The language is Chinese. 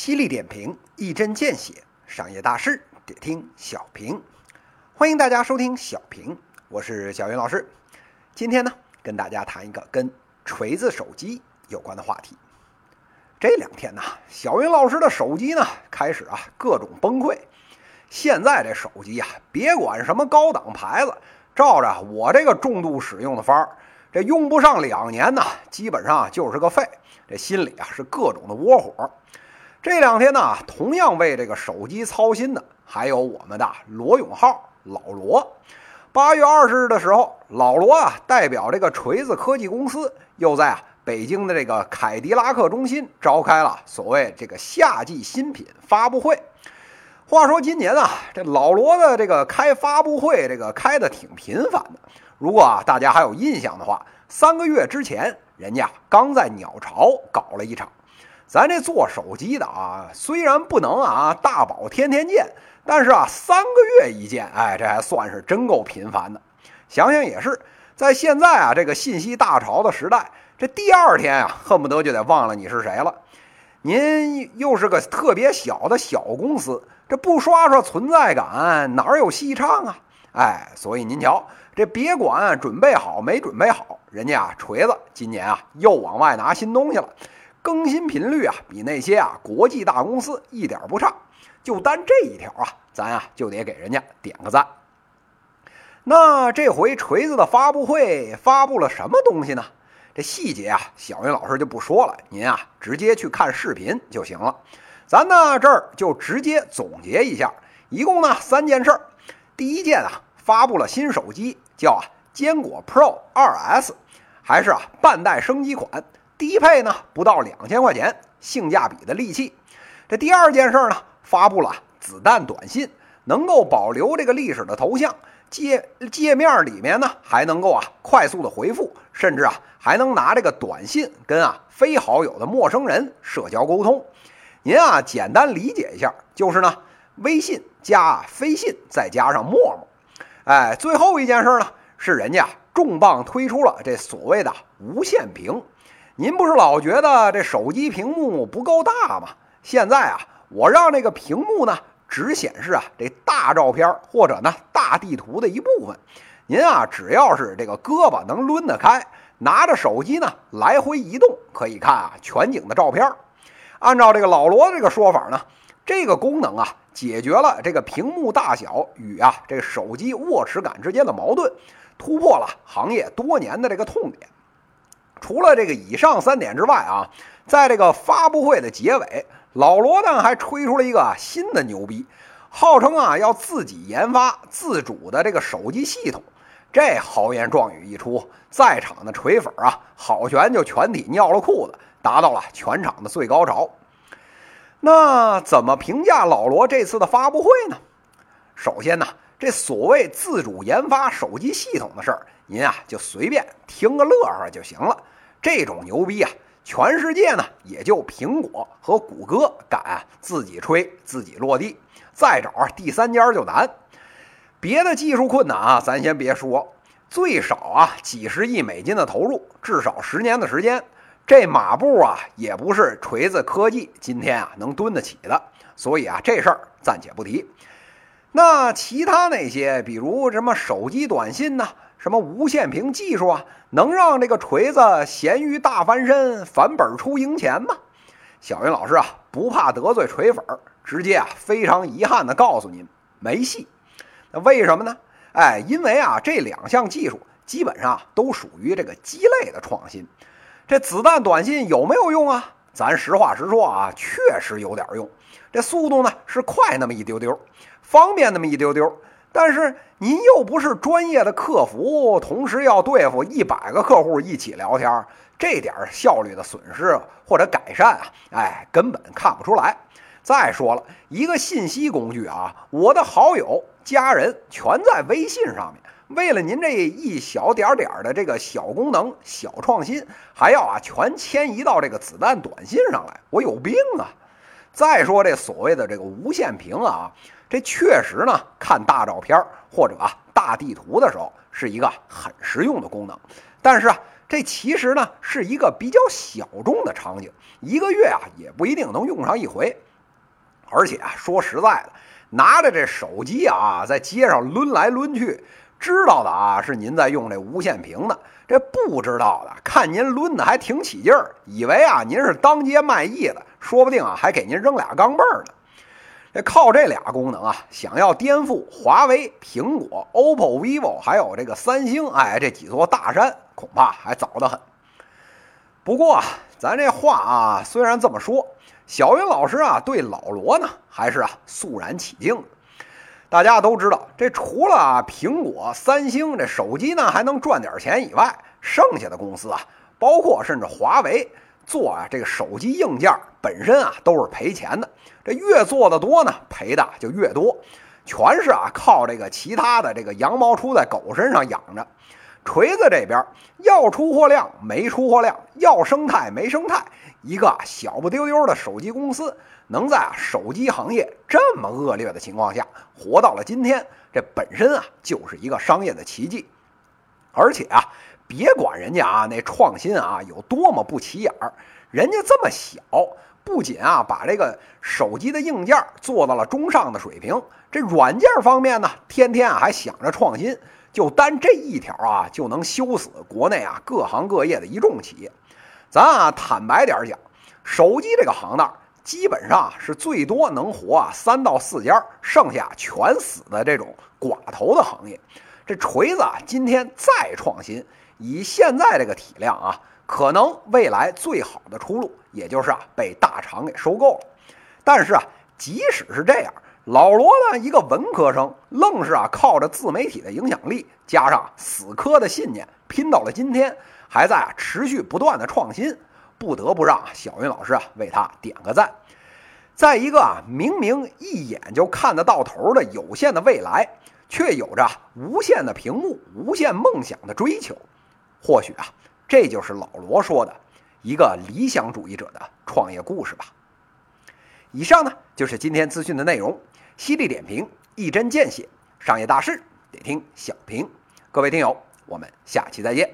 犀利点评，一针见血，商业大事得听小平。欢迎大家收听小平，我是小云老师。今天呢，跟大家谈一个跟锤子手机有关的话题。这两天呢，小云老师的手机呢开始啊各种崩溃。现在这手机呀，别管什么高档牌子，照着我这个重度使用的方儿，这用不上两年呢，基本上就是个废。这心里啊是各种的窝火。这两天呢，同样为这个手机操心的还有我们的罗永浩老罗。八月二十日的时候，老罗啊代表这个锤子科技公司，又在啊北京的这个凯迪拉克中心召开了所谓这个夏季新品发布会。话说今年啊，这老罗的这个开发布会，这个开的挺频繁的。如果啊大家还有印象的话，三个月之前，人家刚在鸟巢搞了一场。咱这做手机的啊，虽然不能啊大宝天天见，但是啊三个月一见，哎，这还算是真够频繁的。想想也是，在现在啊这个信息大潮的时代，这第二天啊恨不得就得忘了你是谁了。您又是个特别小的小公司，这不刷刷存在感，哪有戏唱啊？哎，所以您瞧，这别管准备好没准备好，人家啊锤子今年啊又往外拿新东西了。更新频率啊，比那些啊国际大公司一点不差。就单这一条啊，咱啊就得给人家点个赞。那这回锤子的发布会发布了什么东西呢？这细节啊，小云老师就不说了，您啊直接去看视频就行了。咱呢这儿就直接总结一下，一共呢三件事儿。第一件啊，发布了新手机，叫啊坚果 Pro 2S，还是啊半代升级款。低配呢不到两千块钱，性价比的利器。这第二件事呢，发布了子弹短信，能够保留这个历史的头像界界面里面呢，还能够啊快速的回复，甚至啊还能拿这个短信跟啊非好友的陌生人社交沟通。您啊简单理解一下，就是呢微信加飞信再加上陌陌。哎，最后一件事呢，是人家重磅推出了这所谓的无线屏。您不是老觉得这手机屏幕不够大吗？现在啊，我让这个屏幕呢只显示啊这大照片或者呢大地图的一部分。您啊，只要是这个胳膊能抡得开，拿着手机呢来回移动，可以看啊全景的照片。按照这个老罗这个说法呢，这个功能啊解决了这个屏幕大小与啊这手机握持感之间的矛盾，突破了行业多年的这个痛点。除了这个以上三点之外啊，在这个发布会的结尾，老罗呢还吹出了一个新的牛逼，号称啊要自己研发自主的这个手机系统。这豪言壮语一出，在场的锤粉啊，好悬就全体尿了裤子，达到了全场的最高潮。那怎么评价老罗这次的发布会呢？首先呢，这所谓自主研发手机系统的事儿，您啊就随便听个乐呵就行了。这种牛逼啊，全世界呢也就苹果和谷歌敢自己吹自己落地，再找第三家就难。别的技术困难啊，咱先别说，最少啊几十亿美金的投入，至少十年的时间，这马步啊也不是锤子科技今天啊能蹲得起的。所以啊这事儿暂且不提。那其他那些，比如什么手机短信呢？什么无线屏技术啊，能让这个锤子咸鱼大翻身，返本出赢钱吗？小云老师啊，不怕得罪锤粉，直接啊非常遗憾的告诉您，没戏。那为什么呢？哎，因为啊这两项技术基本上都属于这个鸡肋的创新。这子弹短信有没有用啊？咱实话实说啊，确实有点用。这速度呢是快那么一丢丢，方便那么一丢丢。但是您又不是专业的客服，同时要对付一百个客户一起聊天，这点效率的损失或者改善啊，哎，根本看不出来。再说了，一个信息工具啊，我的好友、家人全在微信上面，为了您这一小点点的这个小功能、小创新，还要啊全迁移到这个子弹短信上来，我有病啊！再说这所谓的这个无线屏啊。这确实呢，看大照片或者啊大地图的时候是一个很实用的功能，但是啊，这其实呢是一个比较小众的场景，一个月啊也不一定能用上一回。而且啊，说实在的，拿着这手机啊，在街上抡来抡去，知道的啊是您在用这无线屏的，这不知道的看您抡的还挺起劲儿，以为啊您是当街卖艺的，说不定啊还给您扔俩钢镚儿呢。这靠这俩功能啊，想要颠覆华为、苹果、OPPO、vivo 还有这个三星，哎，这几座大山恐怕还早得很。不过啊，咱这话啊，虽然这么说，小云老师啊，对老罗呢还是啊肃然起敬的。大家都知道，这除了啊苹果、三星这手机呢还能赚点钱以外，剩下的公司啊，包括甚至华为。做啊，这个手机硬件本身啊都是赔钱的，这越做的多呢，赔的就越多，全是啊靠这个其他的这个羊毛出在狗身上养着。锤子这边要出货量没出货量，要生态没生态，一个小不丢丢的手机公司，能在手机行业这么恶劣的情况下活到了今天，这本身啊就是一个商业的奇迹，而且啊。别管人家啊，那创新啊有多么不起眼儿，人家这么小，不仅啊把这个手机的硬件做到了中上的水平，这软件方面呢，天天啊还想着创新，就单这一条啊，就能羞死国内啊各行各业的一众企业。咱啊坦白点讲，手机这个行当基本上是最多能活啊三到四家，剩下全死的这种寡头的行业。这锤子啊，今天再创新。以现在这个体量啊，可能未来最好的出路，也就是啊被大厂给收购了。但是啊，即使是这样，老罗呢一个文科生，愣是啊靠着自媒体的影响力，加上死磕的信念，拼到了今天，还在啊持续不断的创新，不得不让小云老师啊为他点个赞。在一个啊明明一眼就看得到头的有限的未来，却有着无限的屏幕、无限梦想的追求。或许啊，这就是老罗说的一个理想主义者的创业故事吧。以上呢就是今天资讯的内容，犀利点评，一针见血，商业大事得听小平。各位听友，我们下期再见。